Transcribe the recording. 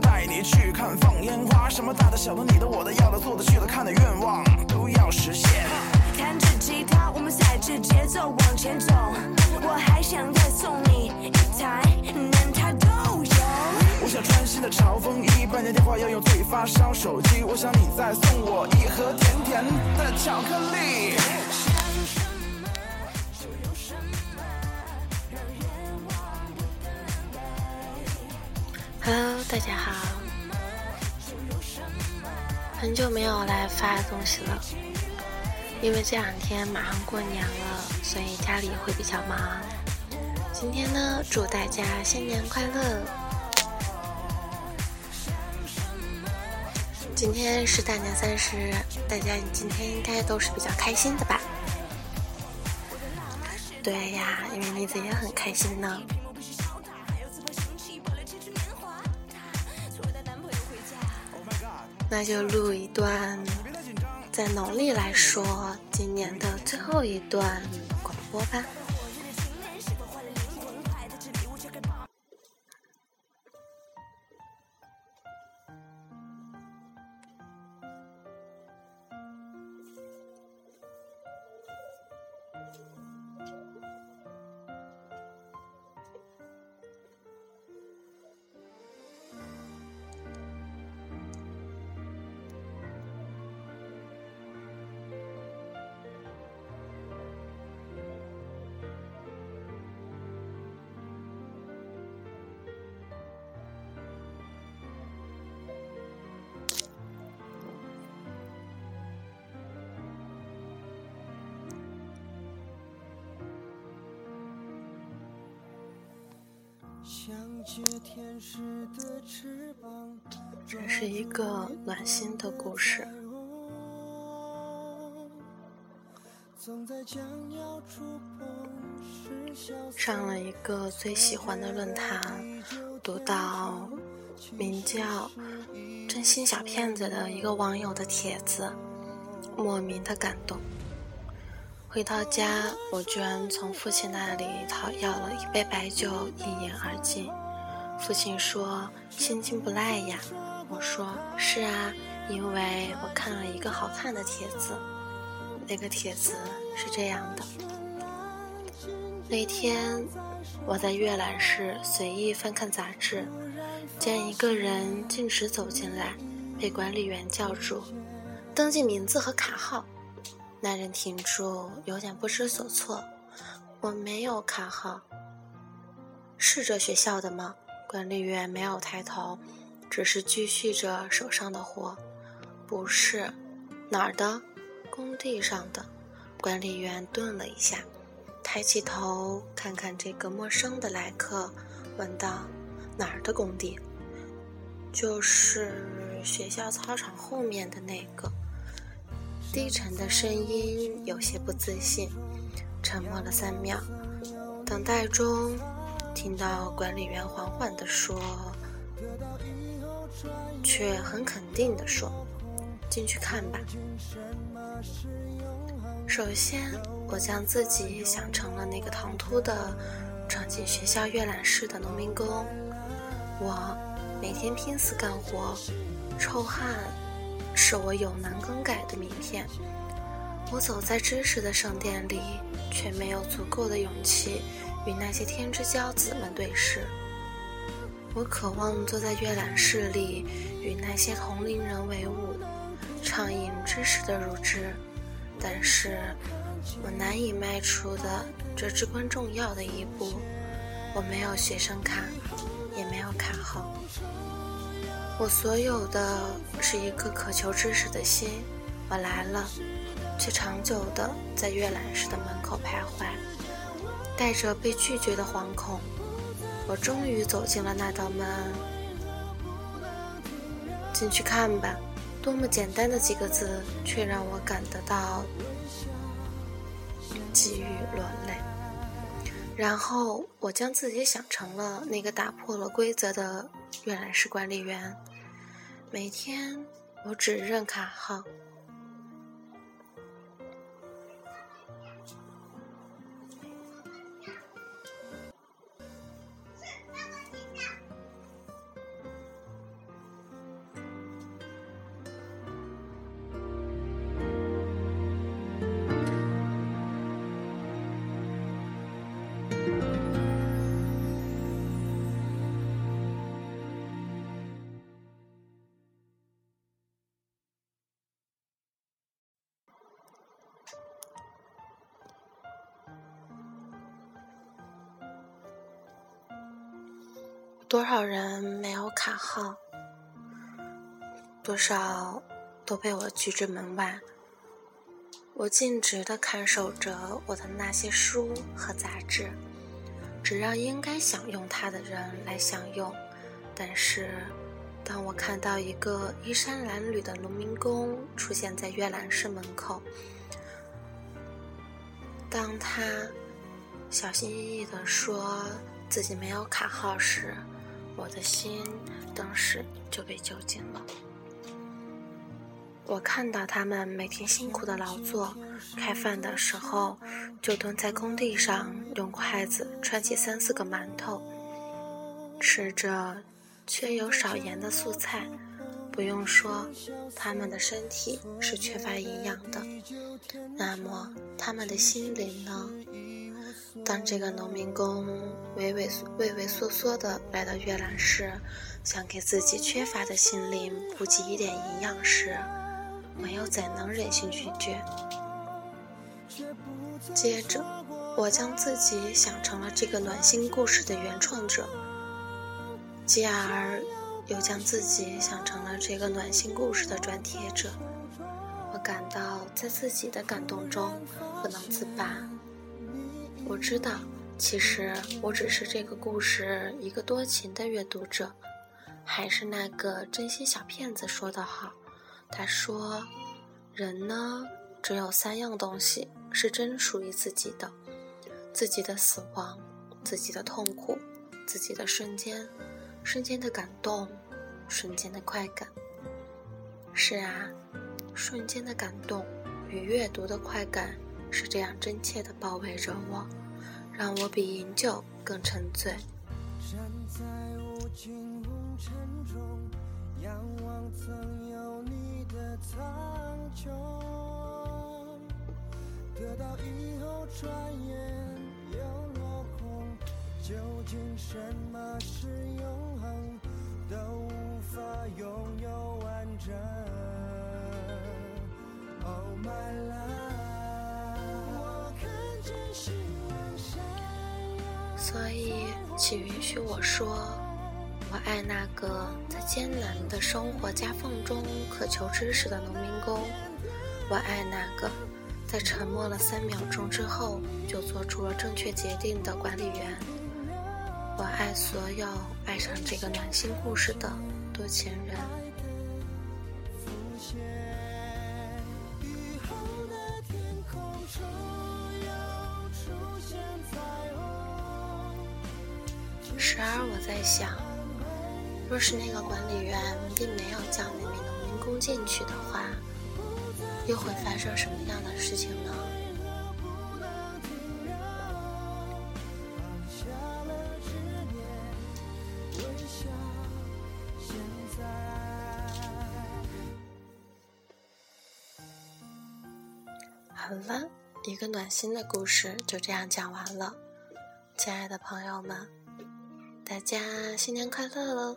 带你去看放烟花，什么大的、小的、你的、我的、要的、做的、去的、看的愿望都要实现。弹着吉他，我们踩着节奏往前走。我还想再送你一台，连它都有。我想穿新的潮风衣，半年电话要用最发烧手机。我想你再送我一盒甜甜的巧克力。Hello，大家好，很久没有来发东西了，因为这两天马上过年了，所以家里会比较忙。今天呢，祝大家新年快乐！今天是大年三十，大家今天应该都是比较开心的吧？对呀，因为栗子也很开心呢。那就录一段，在农历来说，今年的最后一段广播吧。这是一个暖心的故事。上了一个最喜欢的论坛，读到名叫“真心小骗子”的一个网友的帖子，莫名的感动。回到家，我居然从父亲那里讨要了一杯白酒，一饮而尽。父亲说：“心情不赖呀。”我说：“是啊，因为我看了一个好看的帖子。那个帖子是这样的：那天我在阅览室随意翻看杂志，见一个人径直走进来，被管理员叫住，登记名字和卡号。那人停住，有点不知所措。我没有卡号。是这学校的吗？管理员没有抬头，只是继续着手上的活。不是，哪儿的？工地上的。管理员顿了一下，抬起头看看这个陌生的来客，问道：“哪儿的工地？”就是学校操场后面的那个。低沉的声音有些不自信，沉默了三秒，等待中，听到管理员缓缓地说，却很肯定地说：“进去看吧。”首先，我将自己想成了那个唐突的闯进学校阅览室的农民工，我每天拼死干活，臭汗。是我有难更改的名片。我走在知识的圣殿里，却没有足够的勇气与那些天之骄子们对视。我渴望坐在阅览室里，与那些同龄人为伍，畅饮知识的乳汁。但是，我难以迈出的这至关重要的一步。我没有学生卡，也没有卡号。我所有的是一颗渴求知识的心，我来了，却长久的在阅览室的门口徘徊，带着被拒绝的惶恐。我终于走进了那道门，进去看吧。多么简单的几个字，却让我感得到几欲落泪。然后我将自己想成了那个打破了规则的阅览室管理员。每天我只认卡号。多少人没有卡号，多少都被我拒之门外。我尽职的看守着我的那些书和杂志，只让应该享用它的人来享用。但是，当我看到一个衣衫褴褛的农民工出现在阅览室门口，当他小心翼翼地说自己没有卡号时，我的心当时就被揪紧了。我看到他们每天辛苦的劳作，开饭的时候就蹲在工地上，用筷子揣起三四个馒头，吃着缺油少盐的素菜。不用说，他们的身体是缺乏营养的。那么，他们的心灵呢？当这个农民工畏畏畏畏缩缩地来到阅览室，想给自己缺乏的心灵补给一点营养时，我又怎能忍心拒绝？接着，我将自己想成了这个暖心故事的原创者，继而又将自己想成了这个暖心故事的转贴者。我感到在自己的感动中不能自拔。我知道，其实我只是这个故事一个多情的阅读者，还是那个真心小骗子说的好。他说：“人呢，只有三样东西是真属于自己的：自己的死亡、自己的痛苦、自己的瞬间、瞬间的感动、瞬间的快感。”是啊，瞬间的感动与阅读的快感是这样真切地包围着我，让我比饮酒更沉醉。站在无尽红尘中，仰望曾有你的苍穹。得到以后，转眼又落空。究竟什么是永恒？都无法拥有完整。Oh my love，我看见希望。所以，请允许我说，我爱那个在艰难的生活夹缝中渴求知识的农民工，我爱那个在沉默了三秒钟之后就做出了正确决定的管理员，我爱所有爱上这个暖心故事的多情人。然而我在想，若是那个管理员并没有叫那名农民工进去的话，又会发生什么样的事情呢？好了，一个暖心的故事就这样讲完了。亲爱的朋友们，大家新年快乐喽！